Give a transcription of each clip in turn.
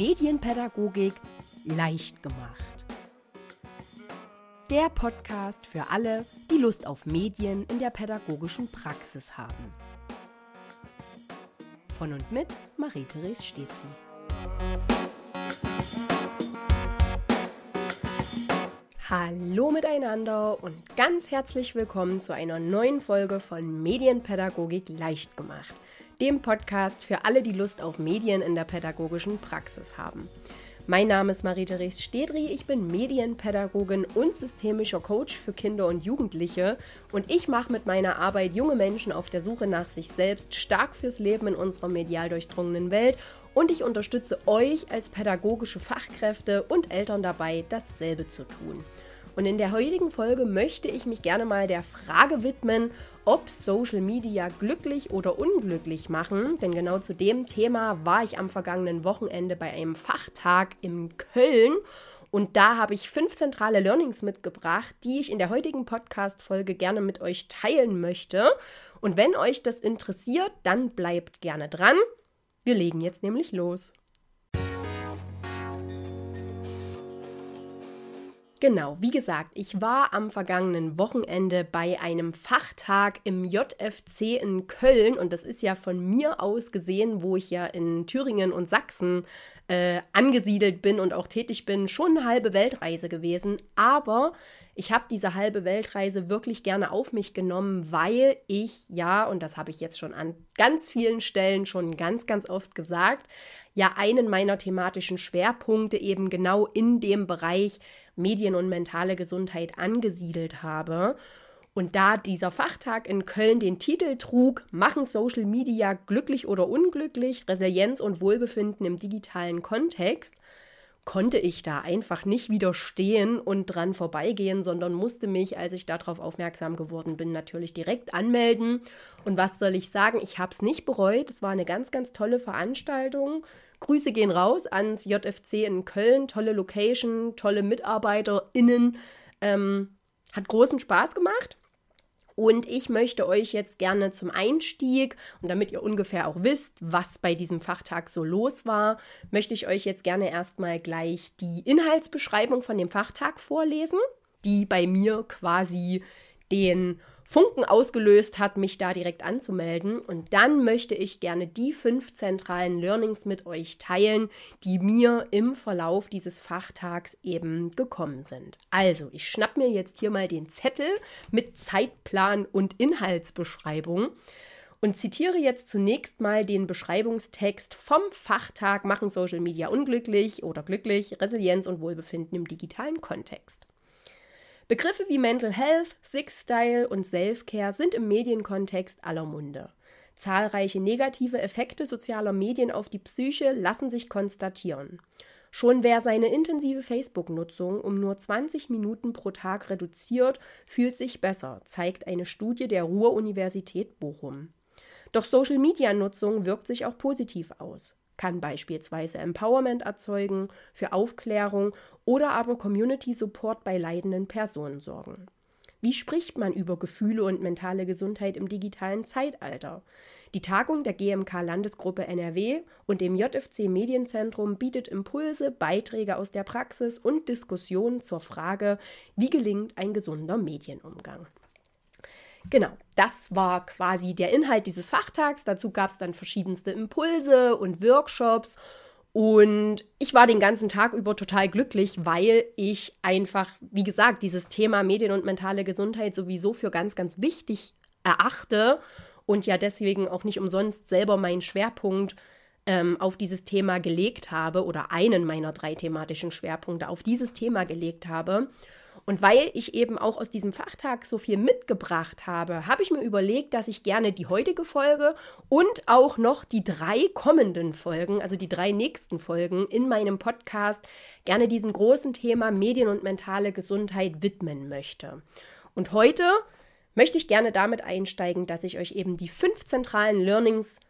Medienpädagogik leicht gemacht. Der Podcast für alle, die Lust auf Medien in der pädagogischen Praxis haben. Von und mit Marie-Therese Stedtli. Hallo miteinander und ganz herzlich willkommen zu einer neuen Folge von Medienpädagogik leicht gemacht dem Podcast für alle, die Lust auf Medien in der pädagogischen Praxis haben. Mein Name ist Marie-Therese Stedri, ich bin Medienpädagogin und systemischer Coach für Kinder und Jugendliche und ich mache mit meiner Arbeit junge Menschen auf der Suche nach sich selbst stark fürs Leben in unserer medial durchdrungenen Welt und ich unterstütze euch als pädagogische Fachkräfte und Eltern dabei, dasselbe zu tun. Und in der heutigen Folge möchte ich mich gerne mal der Frage widmen, ob Social Media glücklich oder unglücklich machen. Denn genau zu dem Thema war ich am vergangenen Wochenende bei einem Fachtag in Köln. Und da habe ich fünf zentrale Learnings mitgebracht, die ich in der heutigen Podcast-Folge gerne mit euch teilen möchte. Und wenn euch das interessiert, dann bleibt gerne dran. Wir legen jetzt nämlich los. Genau, wie gesagt, ich war am vergangenen Wochenende bei einem Fachtag im JFC in Köln und das ist ja von mir aus gesehen, wo ich ja in Thüringen und Sachsen äh, angesiedelt bin und auch tätig bin, schon eine halbe Weltreise gewesen. Aber ich habe diese halbe Weltreise wirklich gerne auf mich genommen, weil ich ja, und das habe ich jetzt schon an ganz vielen Stellen schon ganz, ganz oft gesagt, ja einen meiner thematischen Schwerpunkte eben genau in dem Bereich Medien und mentale Gesundheit angesiedelt habe. Und da dieser Fachtag in Köln den Titel trug, machen Social Media glücklich oder unglücklich, Resilienz und Wohlbefinden im digitalen Kontext, konnte ich da einfach nicht widerstehen und dran vorbeigehen, sondern musste mich, als ich darauf aufmerksam geworden bin, natürlich direkt anmelden. Und was soll ich sagen? Ich habe es nicht bereut. Es war eine ganz, ganz tolle Veranstaltung. Grüße gehen raus ans JFC in Köln. Tolle Location, tolle MitarbeiterInnen. Ähm, hat großen Spaß gemacht. Und ich möchte euch jetzt gerne zum Einstieg und damit ihr ungefähr auch wisst, was bei diesem Fachtag so los war, möchte ich euch jetzt gerne erstmal gleich die Inhaltsbeschreibung von dem Fachtag vorlesen, die bei mir quasi den Funken ausgelöst hat, mich da direkt anzumelden. Und dann möchte ich gerne die fünf zentralen Learnings mit euch teilen, die mir im Verlauf dieses Fachtags eben gekommen sind. Also, ich schnapp mir jetzt hier mal den Zettel mit Zeitplan und Inhaltsbeschreibung und zitiere jetzt zunächst mal den Beschreibungstext vom Fachtag Machen Social Media unglücklich oder glücklich, Resilienz und Wohlbefinden im digitalen Kontext. Begriffe wie Mental Health, Six Style und Self-Care sind im Medienkontext aller Munde. Zahlreiche negative Effekte sozialer Medien auf die Psyche lassen sich konstatieren. Schon wer seine intensive Facebook-Nutzung um nur 20 Minuten pro Tag reduziert, fühlt sich besser, zeigt eine Studie der Ruhr-Universität Bochum. Doch Social-Media-Nutzung wirkt sich auch positiv aus kann beispielsweise Empowerment erzeugen, für Aufklärung oder aber Community Support bei leidenden Personen sorgen. Wie spricht man über Gefühle und mentale Gesundheit im digitalen Zeitalter? Die Tagung der GMK Landesgruppe NRW und dem JFC Medienzentrum bietet Impulse, Beiträge aus der Praxis und Diskussionen zur Frage, wie gelingt ein gesunder Medienumgang. Genau, das war quasi der Inhalt dieses Fachtags. Dazu gab es dann verschiedenste Impulse und Workshops. Und ich war den ganzen Tag über total glücklich, weil ich einfach, wie gesagt, dieses Thema Medien und mentale Gesundheit sowieso für ganz, ganz wichtig erachte und ja deswegen auch nicht umsonst selber meinen Schwerpunkt ähm, auf dieses Thema gelegt habe oder einen meiner drei thematischen Schwerpunkte auf dieses Thema gelegt habe. Und weil ich eben auch aus diesem Fachtag so viel mitgebracht habe, habe ich mir überlegt, dass ich gerne die heutige Folge und auch noch die drei kommenden Folgen, also die drei nächsten Folgen in meinem Podcast, gerne diesem großen Thema Medien und mentale Gesundheit widmen möchte. Und heute möchte ich gerne damit einsteigen, dass ich euch eben die fünf zentralen Learnings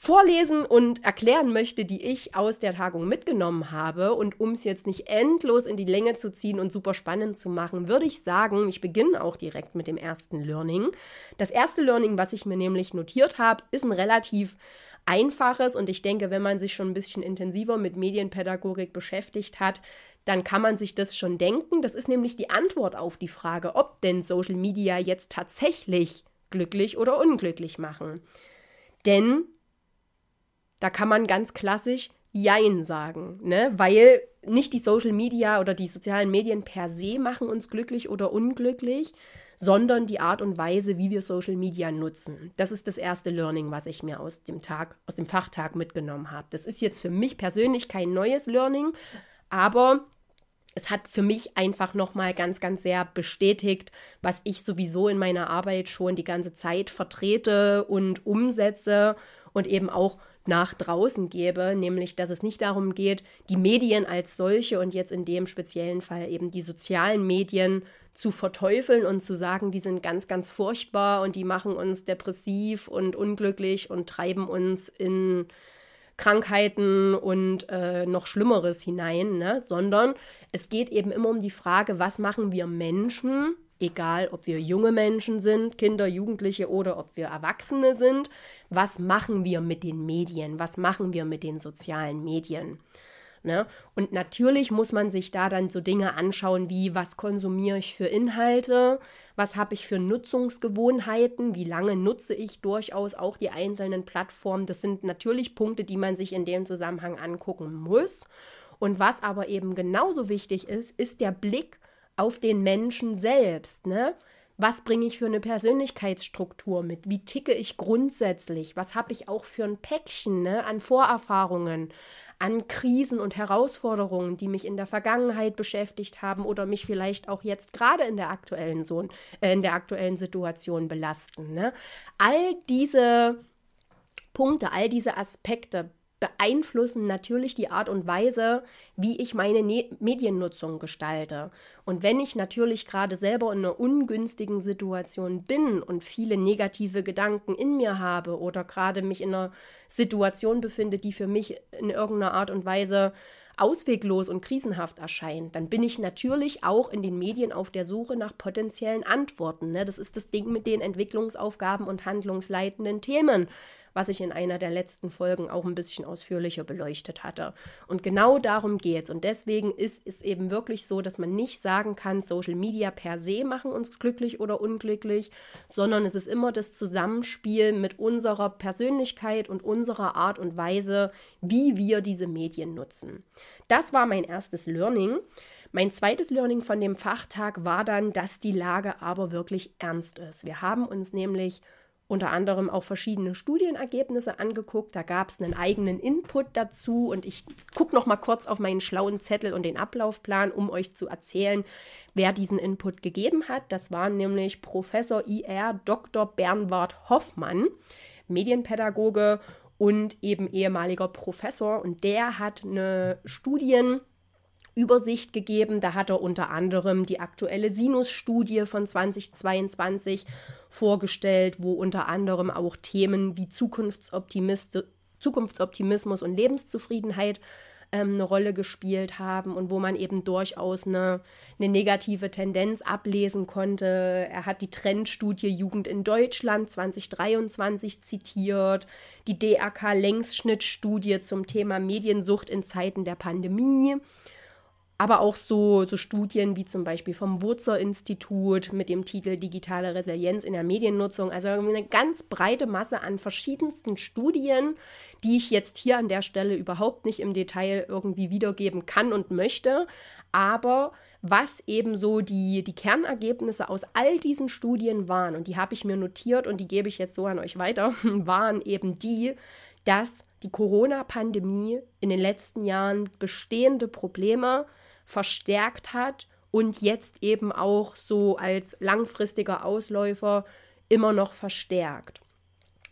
vorlesen und erklären möchte, die ich aus der Tagung mitgenommen habe. Und um es jetzt nicht endlos in die Länge zu ziehen und super spannend zu machen, würde ich sagen, ich beginne auch direkt mit dem ersten Learning. Das erste Learning, was ich mir nämlich notiert habe, ist ein relativ einfaches und ich denke, wenn man sich schon ein bisschen intensiver mit Medienpädagogik beschäftigt hat, dann kann man sich das schon denken. Das ist nämlich die Antwort auf die Frage, ob denn Social Media jetzt tatsächlich glücklich oder unglücklich machen. Denn da kann man ganz klassisch Jein sagen, ne? weil nicht die Social Media oder die sozialen Medien per se machen uns glücklich oder unglücklich, sondern die Art und Weise, wie wir Social Media nutzen. Das ist das erste Learning, was ich mir aus dem Tag, aus dem Fachtag mitgenommen habe. Das ist jetzt für mich persönlich kein neues Learning, aber es hat für mich einfach nochmal ganz, ganz sehr bestätigt, was ich sowieso in meiner Arbeit schon die ganze Zeit vertrete und umsetze und eben auch nach draußen gebe, nämlich dass es nicht darum geht, die Medien als solche und jetzt in dem speziellen Fall eben die sozialen Medien zu verteufeln und zu sagen, die sind ganz, ganz furchtbar und die machen uns depressiv und unglücklich und treiben uns in Krankheiten und äh, noch Schlimmeres hinein, ne? sondern es geht eben immer um die Frage, was machen wir Menschen, egal ob wir junge Menschen sind, Kinder, Jugendliche oder ob wir Erwachsene sind, was machen wir mit den Medien, was machen wir mit den sozialen Medien. Ne? Und natürlich muss man sich da dann so Dinge anschauen wie, was konsumiere ich für Inhalte, was habe ich für Nutzungsgewohnheiten, wie lange nutze ich durchaus auch die einzelnen Plattformen. Das sind natürlich Punkte, die man sich in dem Zusammenhang angucken muss. Und was aber eben genauso wichtig ist, ist der Blick auf den Menschen selbst. Ne? Was bringe ich für eine Persönlichkeitsstruktur mit? Wie ticke ich grundsätzlich? Was habe ich auch für ein Päckchen ne, an Vorerfahrungen, an Krisen und Herausforderungen, die mich in der Vergangenheit beschäftigt haben oder mich vielleicht auch jetzt gerade in der aktuellen, so äh, in der aktuellen Situation belasten? Ne? All diese Punkte, all diese Aspekte beeinflussen natürlich die Art und Weise, wie ich meine ne Mediennutzung gestalte. Und wenn ich natürlich gerade selber in einer ungünstigen Situation bin und viele negative Gedanken in mir habe oder gerade mich in einer Situation befinde, die für mich in irgendeiner Art und Weise ausweglos und krisenhaft erscheint, dann bin ich natürlich auch in den Medien auf der Suche nach potenziellen Antworten. Ne? Das ist das Ding mit den Entwicklungsaufgaben und handlungsleitenden Themen was ich in einer der letzten Folgen auch ein bisschen ausführlicher beleuchtet hatte. Und genau darum geht es. Und deswegen ist es eben wirklich so, dass man nicht sagen kann, Social Media per se machen uns glücklich oder unglücklich, sondern es ist immer das Zusammenspiel mit unserer Persönlichkeit und unserer Art und Weise, wie wir diese Medien nutzen. Das war mein erstes Learning. Mein zweites Learning von dem Fachtag war dann, dass die Lage aber wirklich ernst ist. Wir haben uns nämlich unter anderem auch verschiedene Studienergebnisse angeguckt. Da gab es einen eigenen Input dazu und ich gucke noch mal kurz auf meinen schlauen Zettel und den Ablaufplan, um euch zu erzählen, wer diesen Input gegeben hat. Das war nämlich Professor IR Dr. Bernward Hoffmann, Medienpädagoge und eben ehemaliger Professor und der hat eine Studien Übersicht gegeben. Da hat er unter anderem die aktuelle Sinus-Studie von 2022 vorgestellt, wo unter anderem auch Themen wie Zukunftsoptimismus und Lebenszufriedenheit ähm, eine Rolle gespielt haben und wo man eben durchaus eine, eine negative Tendenz ablesen konnte. Er hat die Trendstudie Jugend in Deutschland 2023 zitiert, die DRK-Längsschnittstudie zum Thema Mediensucht in Zeiten der Pandemie aber auch so, so Studien wie zum Beispiel vom Wurzer-Institut mit dem Titel Digitale Resilienz in der Mediennutzung. Also eine ganz breite Masse an verschiedensten Studien, die ich jetzt hier an der Stelle überhaupt nicht im Detail irgendwie wiedergeben kann und möchte. Aber was eben so die, die Kernergebnisse aus all diesen Studien waren, und die habe ich mir notiert und die gebe ich jetzt so an euch weiter, waren eben die, dass die Corona-Pandemie in den letzten Jahren bestehende Probleme verstärkt hat und jetzt eben auch so als langfristiger Ausläufer immer noch verstärkt.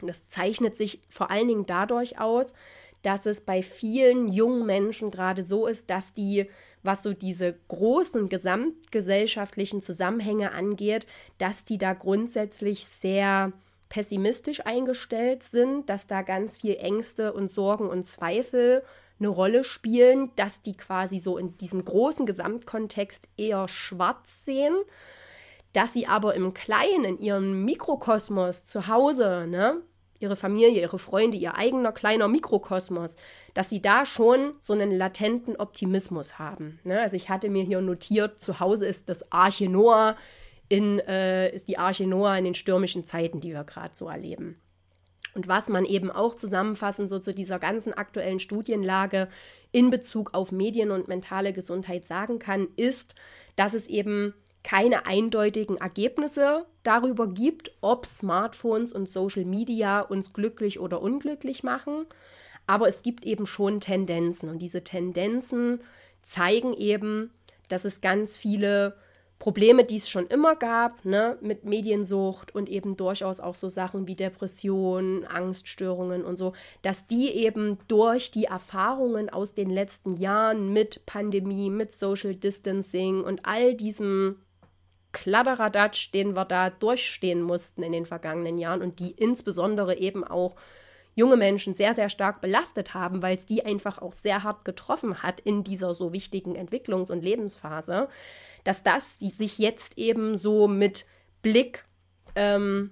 Das zeichnet sich vor allen Dingen dadurch aus, dass es bei vielen jungen Menschen gerade so ist, dass die, was so diese großen gesamtgesellschaftlichen Zusammenhänge angeht, dass die da grundsätzlich sehr pessimistisch eingestellt sind, dass da ganz viel Ängste und Sorgen und Zweifel eine Rolle spielen, dass die quasi so in diesem großen Gesamtkontext eher schwarz sehen, dass sie aber im Kleinen, in ihrem Mikrokosmos zu Hause, ne, ihre Familie, ihre Freunde, ihr eigener kleiner Mikrokosmos, dass sie da schon so einen latenten Optimismus haben. Ne? Also ich hatte mir hier notiert, zu Hause ist das Arche Noah, in, äh, ist die Arche Noah in den stürmischen Zeiten, die wir gerade so erleben. Und was man eben auch zusammenfassend so zu dieser ganzen aktuellen Studienlage in Bezug auf Medien und mentale Gesundheit sagen kann, ist, dass es eben keine eindeutigen Ergebnisse darüber gibt, ob Smartphones und Social Media uns glücklich oder unglücklich machen. Aber es gibt eben schon Tendenzen und diese Tendenzen zeigen eben, dass es ganz viele Probleme, die es schon immer gab, ne, mit Mediensucht und eben durchaus auch so Sachen wie Depressionen, Angststörungen und so, dass die eben durch die Erfahrungen aus den letzten Jahren mit Pandemie, mit Social Distancing und all diesem Kladderadatsch, den wir da durchstehen mussten in den vergangenen Jahren und die insbesondere eben auch junge Menschen sehr, sehr stark belastet haben, weil es die einfach auch sehr hart getroffen hat in dieser so wichtigen Entwicklungs- und Lebensphase, dass das sich jetzt eben so mit Blick ähm,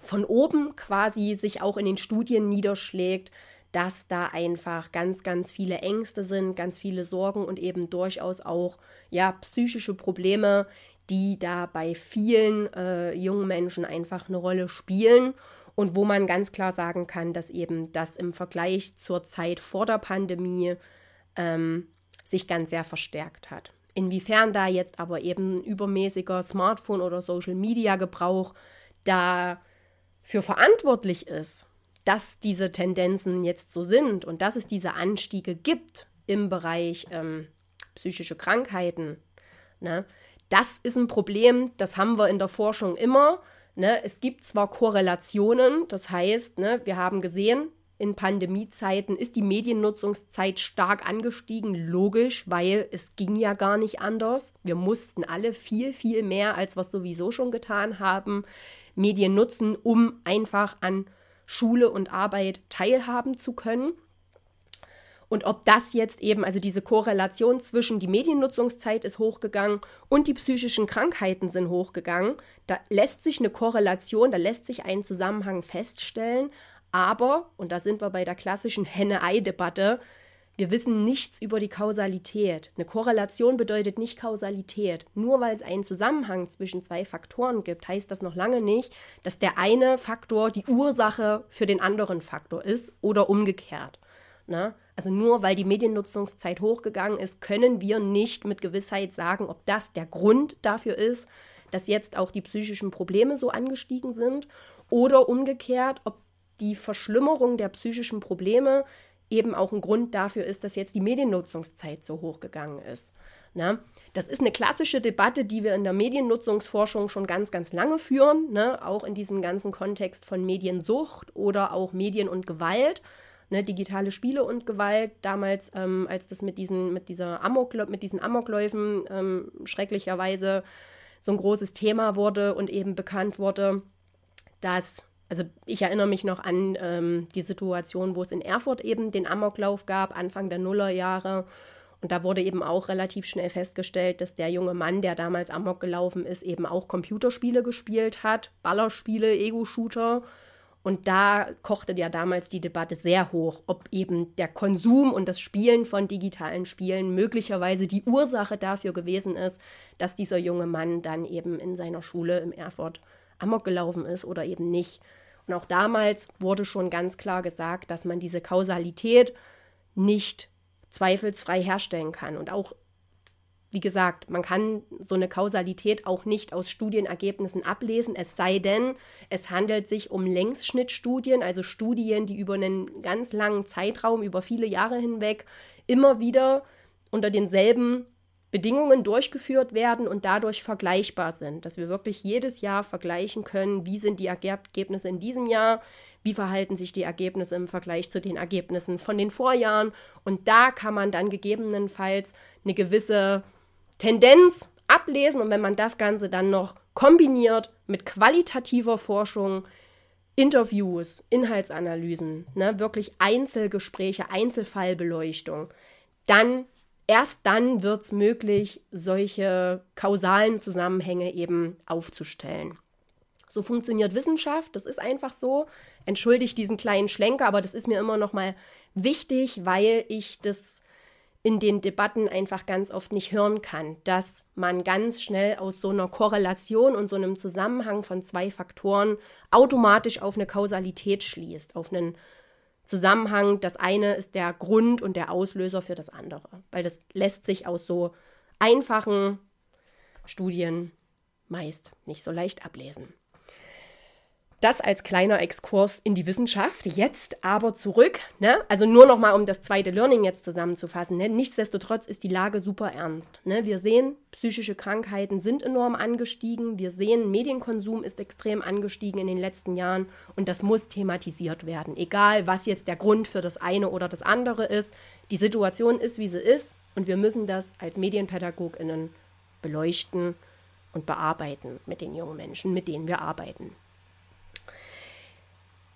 von oben quasi sich auch in den Studien niederschlägt, dass da einfach ganz, ganz viele Ängste sind, ganz viele Sorgen und eben durchaus auch ja psychische Probleme, die da bei vielen äh, jungen Menschen einfach eine Rolle spielen und wo man ganz klar sagen kann, dass eben das im Vergleich zur Zeit vor der Pandemie ähm, sich ganz sehr verstärkt hat. Inwiefern da jetzt aber eben übermäßiger Smartphone- oder Social-Media-Gebrauch dafür verantwortlich ist, dass diese Tendenzen jetzt so sind und dass es diese Anstiege gibt im Bereich ähm, psychische Krankheiten, ne, das ist ein Problem, das haben wir in der Forschung immer. Ne? Es gibt zwar Korrelationen, das heißt, ne, wir haben gesehen, in Pandemiezeiten ist die Mediennutzungszeit stark angestiegen, logisch, weil es ging ja gar nicht anders. Wir mussten alle viel, viel mehr, als wir sowieso schon getan haben, Medien nutzen, um einfach an Schule und Arbeit teilhaben zu können. Und ob das jetzt eben, also diese Korrelation zwischen die Mediennutzungszeit ist hochgegangen und die psychischen Krankheiten sind hochgegangen, da lässt sich eine Korrelation, da lässt sich ein Zusammenhang feststellen. Aber, und da sind wir bei der klassischen Henne-Ei-Debatte, wir wissen nichts über die Kausalität. Eine Korrelation bedeutet nicht Kausalität. Nur weil es einen Zusammenhang zwischen zwei Faktoren gibt, heißt das noch lange nicht, dass der eine Faktor die Ursache für den anderen Faktor ist oder umgekehrt. Ne? Also nur weil die Mediennutzungszeit hochgegangen ist, können wir nicht mit Gewissheit sagen, ob das der Grund dafür ist, dass jetzt auch die psychischen Probleme so angestiegen sind oder umgekehrt, ob die Verschlimmerung der psychischen Probleme eben auch ein Grund dafür ist, dass jetzt die Mediennutzungszeit so hochgegangen ist. Ne? Das ist eine klassische Debatte, die wir in der Mediennutzungsforschung schon ganz, ganz lange führen, ne? auch in diesem ganzen Kontext von Mediensucht oder auch Medien und Gewalt ne, digitale Spiele und Gewalt. Damals, ähm, als das mit diesen, mit dieser Amok, mit diesen Amokläufen ähm, schrecklicherweise so ein großes Thema wurde und eben bekannt wurde, dass also ich erinnere mich noch an ähm, die Situation, wo es in Erfurt eben den Amoklauf gab, Anfang der Nullerjahre. Und da wurde eben auch relativ schnell festgestellt, dass der junge Mann, der damals Amok gelaufen ist, eben auch Computerspiele gespielt hat, Ballerspiele, Ego-Shooter und da kochte ja damals die Debatte sehr hoch, ob eben der Konsum und das Spielen von digitalen Spielen möglicherweise die Ursache dafür gewesen ist, dass dieser junge Mann dann eben in seiner Schule im Erfurt amok gelaufen ist oder eben nicht. Und auch damals wurde schon ganz klar gesagt, dass man diese Kausalität nicht zweifelsfrei herstellen kann. Und auch wie gesagt, man kann so eine Kausalität auch nicht aus Studienergebnissen ablesen, es sei denn, es handelt sich um Längsschnittstudien, also Studien, die über einen ganz langen Zeitraum, über viele Jahre hinweg, immer wieder unter denselben Bedingungen durchgeführt werden und dadurch vergleichbar sind, dass wir wirklich jedes Jahr vergleichen können, wie sind die Ergebnisse in diesem Jahr, wie verhalten sich die Ergebnisse im Vergleich zu den Ergebnissen von den Vorjahren. Und da kann man dann gegebenenfalls eine gewisse Tendenz ablesen. Und wenn man das Ganze dann noch kombiniert mit qualitativer Forschung, Interviews, Inhaltsanalysen, ne, wirklich Einzelgespräche, Einzelfallbeleuchtung, dann erst dann wird es möglich, solche kausalen Zusammenhänge eben aufzustellen. So funktioniert Wissenschaft, das ist einfach so. Entschuldigt diesen kleinen Schlenker, aber das ist mir immer noch mal wichtig, weil ich das in den Debatten einfach ganz oft nicht hören kann, dass man ganz schnell aus so einer Korrelation und so einem Zusammenhang von zwei Faktoren automatisch auf eine Kausalität schließt, auf einen Zusammenhang. Das eine ist der Grund und der Auslöser für das andere, weil das lässt sich aus so einfachen Studien meist nicht so leicht ablesen. Das als kleiner Exkurs in die Wissenschaft. Jetzt aber zurück, ne? also nur noch mal, um das zweite Learning jetzt zusammenzufassen. Ne? Nichtsdestotrotz ist die Lage super ernst. Ne? Wir sehen, psychische Krankheiten sind enorm angestiegen. Wir sehen, Medienkonsum ist extrem angestiegen in den letzten Jahren und das muss thematisiert werden. Egal, was jetzt der Grund für das eine oder das andere ist. Die Situation ist, wie sie ist und wir müssen das als MedienpädagogInnen beleuchten und bearbeiten mit den jungen Menschen, mit denen wir arbeiten.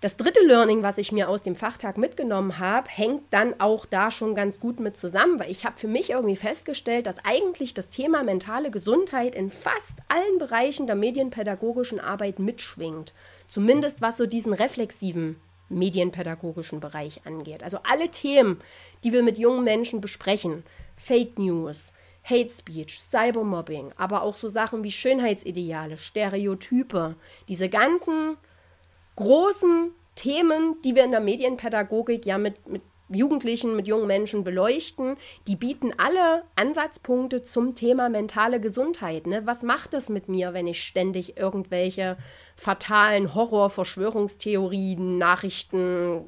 Das dritte Learning, was ich mir aus dem Fachtag mitgenommen habe, hängt dann auch da schon ganz gut mit zusammen, weil ich habe für mich irgendwie festgestellt, dass eigentlich das Thema mentale Gesundheit in fast allen Bereichen der medienpädagogischen Arbeit mitschwingt. Zumindest was so diesen reflexiven medienpädagogischen Bereich angeht. Also alle Themen, die wir mit jungen Menschen besprechen, Fake News, Hate Speech, Cybermobbing, aber auch so Sachen wie Schönheitsideale, Stereotype, diese ganzen großen Themen, die wir in der Medienpädagogik ja mit, mit Jugendlichen, mit jungen Menschen beleuchten, die bieten alle Ansatzpunkte zum Thema mentale Gesundheit. Ne? Was macht das mit mir, wenn ich ständig irgendwelche fatalen Horror-Verschwörungstheorien, Nachrichten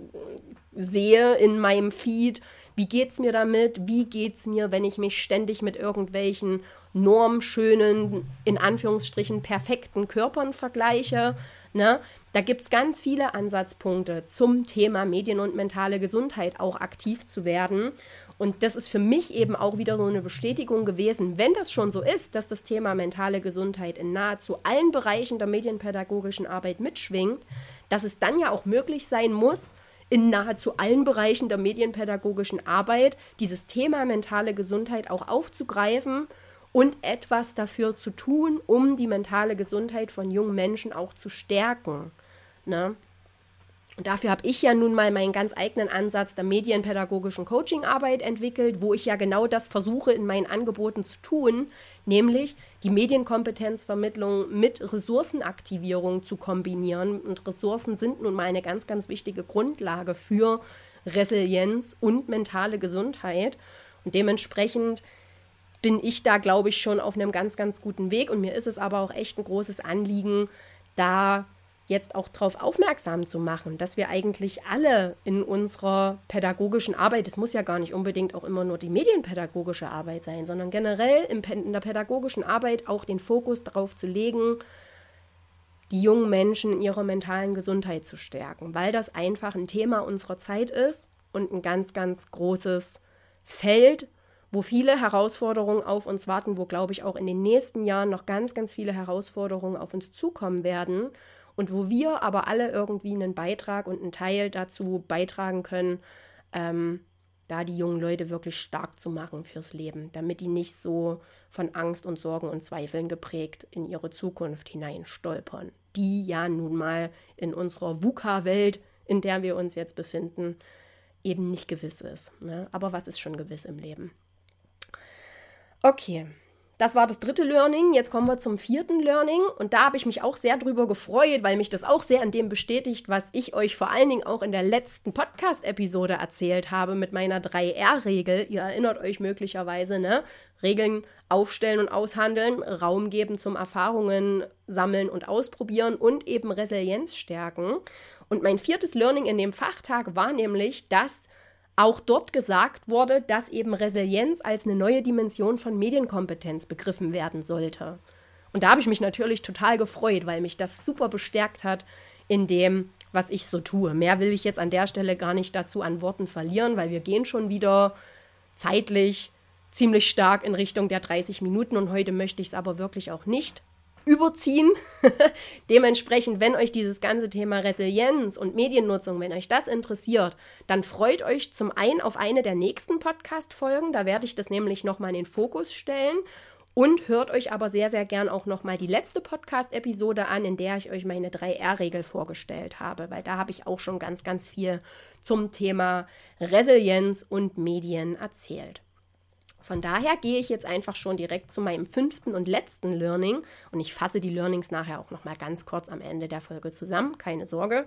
sehe in meinem Feed? Wie geht es mir damit? Wie geht es mir, wenn ich mich ständig mit irgendwelchen normschönen, in Anführungsstrichen perfekten Körpern vergleiche? Ne? Da gibt es ganz viele Ansatzpunkte zum Thema Medien und mentale Gesundheit auch aktiv zu werden. Und das ist für mich eben auch wieder so eine Bestätigung gewesen, wenn das schon so ist, dass das Thema mentale Gesundheit in nahezu allen Bereichen der medienpädagogischen Arbeit mitschwingt, dass es dann ja auch möglich sein muss, in nahezu allen Bereichen der medienpädagogischen Arbeit dieses Thema mentale Gesundheit auch aufzugreifen und etwas dafür zu tun, um die mentale Gesundheit von jungen Menschen auch zu stärken. Ne? Und dafür habe ich ja nun mal meinen ganz eigenen Ansatz der medienpädagogischen Coachingarbeit entwickelt, wo ich ja genau das versuche in meinen Angeboten zu tun, nämlich die Medienkompetenzvermittlung mit Ressourcenaktivierung zu kombinieren. Und Ressourcen sind nun mal eine ganz, ganz wichtige Grundlage für Resilienz und mentale Gesundheit. Und dementsprechend bin ich da, glaube ich, schon auf einem ganz, ganz guten Weg. Und mir ist es aber auch echt ein großes Anliegen, da jetzt auch darauf aufmerksam zu machen, dass wir eigentlich alle in unserer pädagogischen Arbeit, es muss ja gar nicht unbedingt auch immer nur die medienpädagogische Arbeit sein, sondern generell in der pädagogischen Arbeit auch den Fokus darauf zu legen, die jungen Menschen in ihrer mentalen Gesundheit zu stärken, weil das einfach ein Thema unserer Zeit ist und ein ganz, ganz großes Feld, wo viele Herausforderungen auf uns warten, wo, glaube ich, auch in den nächsten Jahren noch ganz, ganz viele Herausforderungen auf uns zukommen werden und wo wir aber alle irgendwie einen Beitrag und einen Teil dazu beitragen können, ähm, da die jungen Leute wirklich stark zu machen fürs Leben, damit die nicht so von Angst und Sorgen und Zweifeln geprägt in ihre Zukunft hinein stolpern, die ja nun mal in unserer VUCA-Welt, in der wir uns jetzt befinden, eben nicht gewiss ist. Ne? Aber was ist schon gewiss im Leben? Okay, das war das dritte Learning. Jetzt kommen wir zum vierten Learning. Und da habe ich mich auch sehr drüber gefreut, weil mich das auch sehr an dem bestätigt, was ich euch vor allen Dingen auch in der letzten Podcast-Episode erzählt habe mit meiner 3R-Regel. Ihr erinnert euch möglicherweise, ne? Regeln aufstellen und aushandeln, Raum geben zum Erfahrungen sammeln und ausprobieren und eben Resilienz stärken. Und mein viertes Learning in dem Fachtag war nämlich, dass auch dort gesagt wurde, dass eben Resilienz als eine neue Dimension von Medienkompetenz begriffen werden sollte. Und da habe ich mich natürlich total gefreut, weil mich das super bestärkt hat in dem, was ich so tue. Mehr will ich jetzt an der Stelle gar nicht dazu an Worten verlieren, weil wir gehen schon wieder zeitlich ziemlich stark in Richtung der 30 Minuten und heute möchte ich es aber wirklich auch nicht überziehen. Dementsprechend, wenn euch dieses ganze Thema Resilienz und Mediennutzung, wenn euch das interessiert, dann freut euch zum einen auf eine der nächsten Podcast-Folgen. Da werde ich das nämlich nochmal in den Fokus stellen. Und hört euch aber sehr, sehr gern auch nochmal die letzte Podcast-Episode an, in der ich euch meine 3R-Regel vorgestellt habe, weil da habe ich auch schon ganz, ganz viel zum Thema Resilienz und Medien erzählt. Von daher gehe ich jetzt einfach schon direkt zu meinem fünften und letzten Learning und ich fasse die Learnings nachher auch noch mal ganz kurz am Ende der Folge zusammen, keine Sorge.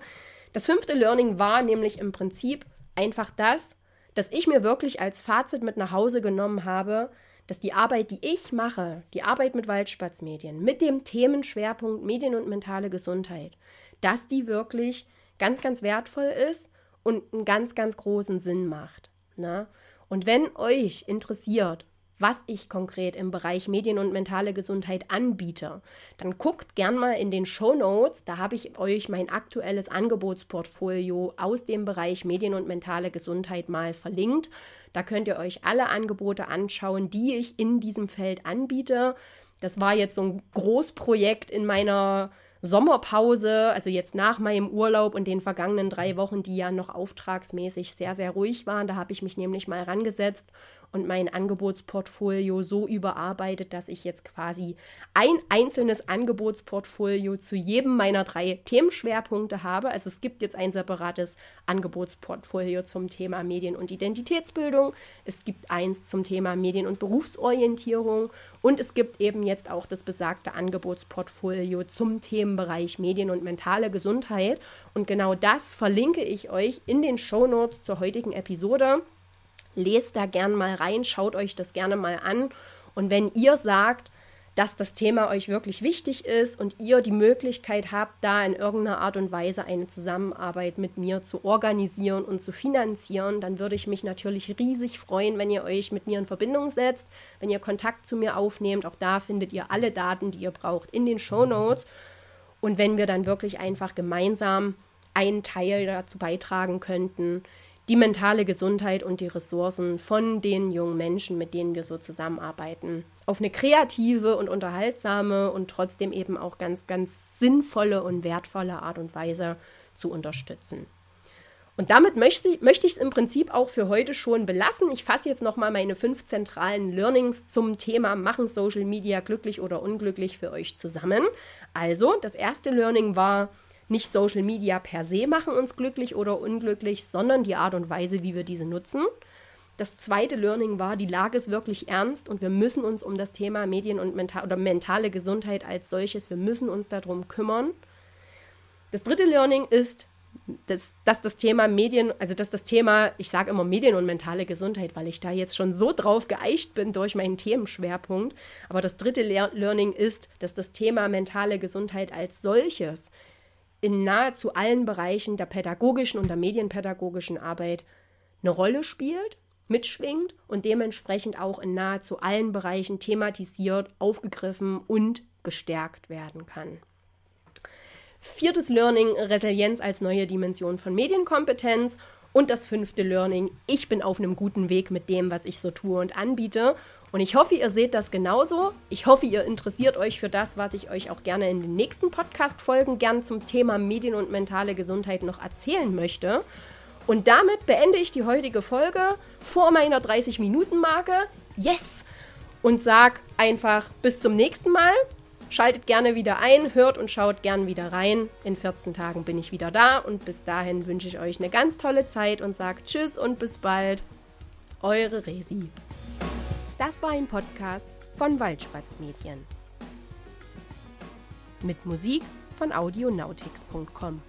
Das fünfte Learning war nämlich im Prinzip einfach das, dass ich mir wirklich als Fazit mit nach Hause genommen habe, dass die Arbeit, die ich mache, die Arbeit mit Waldspitzmedien, mit dem Themenschwerpunkt Medien und mentale Gesundheit, dass die wirklich ganz, ganz wertvoll ist und einen ganz, ganz großen Sinn macht. Ne? Und wenn euch interessiert, was ich konkret im Bereich Medien und mentale Gesundheit anbiete, dann guckt gern mal in den Show Notes. Da habe ich euch mein aktuelles Angebotsportfolio aus dem Bereich Medien und mentale Gesundheit mal verlinkt. Da könnt ihr euch alle Angebote anschauen, die ich in diesem Feld anbiete. Das war jetzt so ein Großprojekt in meiner Sommerpause, also jetzt nach meinem Urlaub und den vergangenen drei Wochen, die ja noch auftragsmäßig sehr, sehr ruhig waren, da habe ich mich nämlich mal rangesetzt und mein Angebotsportfolio so überarbeitet, dass ich jetzt quasi ein einzelnes Angebotsportfolio zu jedem meiner drei Themenschwerpunkte habe. Also es gibt jetzt ein separates Angebotsportfolio zum Thema Medien- und Identitätsbildung. Es gibt eins zum Thema Medien- und Berufsorientierung und es gibt eben jetzt auch das besagte Angebotsportfolio zum Themenbereich Medien- und mentale Gesundheit. Und genau das verlinke ich euch in den Shownotes zur heutigen Episode. Lest da gern mal rein, schaut euch das gerne mal an. Und wenn ihr sagt, dass das Thema euch wirklich wichtig ist und ihr die Möglichkeit habt, da in irgendeiner Art und Weise eine Zusammenarbeit mit mir zu organisieren und zu finanzieren, dann würde ich mich natürlich riesig freuen, wenn ihr euch mit mir in Verbindung setzt, wenn ihr Kontakt zu mir aufnehmt. Auch da findet ihr alle Daten, die ihr braucht, in den Show Notes. Und wenn wir dann wirklich einfach gemeinsam einen Teil dazu beitragen könnten, die mentale Gesundheit und die Ressourcen von den jungen Menschen, mit denen wir so zusammenarbeiten, auf eine kreative und unterhaltsame und trotzdem eben auch ganz, ganz sinnvolle und wertvolle Art und Weise zu unterstützen. Und damit möchte, möchte ich es im Prinzip auch für heute schon belassen. Ich fasse jetzt nochmal meine fünf zentralen Learnings zum Thema Machen Social Media glücklich oder unglücklich für euch zusammen. Also, das erste Learning war, nicht Social Media per se machen uns glücklich oder unglücklich, sondern die Art und Weise, wie wir diese nutzen. Das zweite Learning war, die Lage ist wirklich ernst und wir müssen uns um das Thema Medien und mental oder mentale Gesundheit als solches, wir müssen uns darum kümmern. Das dritte Learning ist, dass, dass das Thema Medien, also dass das Thema, ich sage immer Medien und mentale Gesundheit, weil ich da jetzt schon so drauf geeicht bin durch meinen Themenschwerpunkt. Aber das dritte Learning ist, dass das Thema mentale Gesundheit als solches in nahezu allen Bereichen der pädagogischen und der medienpädagogischen Arbeit eine Rolle spielt, mitschwingt und dementsprechend auch in nahezu allen Bereichen thematisiert, aufgegriffen und gestärkt werden kann. Viertes Learning, Resilienz als neue Dimension von Medienkompetenz. Und das fünfte Learning, ich bin auf einem guten Weg mit dem, was ich so tue und anbiete. Und ich hoffe, ihr seht das genauso. Ich hoffe, ihr interessiert euch für das, was ich euch auch gerne in den nächsten Podcast-Folgen gern zum Thema Medien und mentale Gesundheit noch erzählen möchte. Und damit beende ich die heutige Folge vor meiner 30-Minuten-Marke. Yes! Und sag einfach bis zum nächsten Mal. Schaltet gerne wieder ein, hört und schaut gern wieder rein. In 14 Tagen bin ich wieder da und bis dahin wünsche ich euch eine ganz tolle Zeit und sage Tschüss und bis bald. Eure Resi. Das war ein Podcast von Waldspatzmedien. Mit Musik von audionautics.com.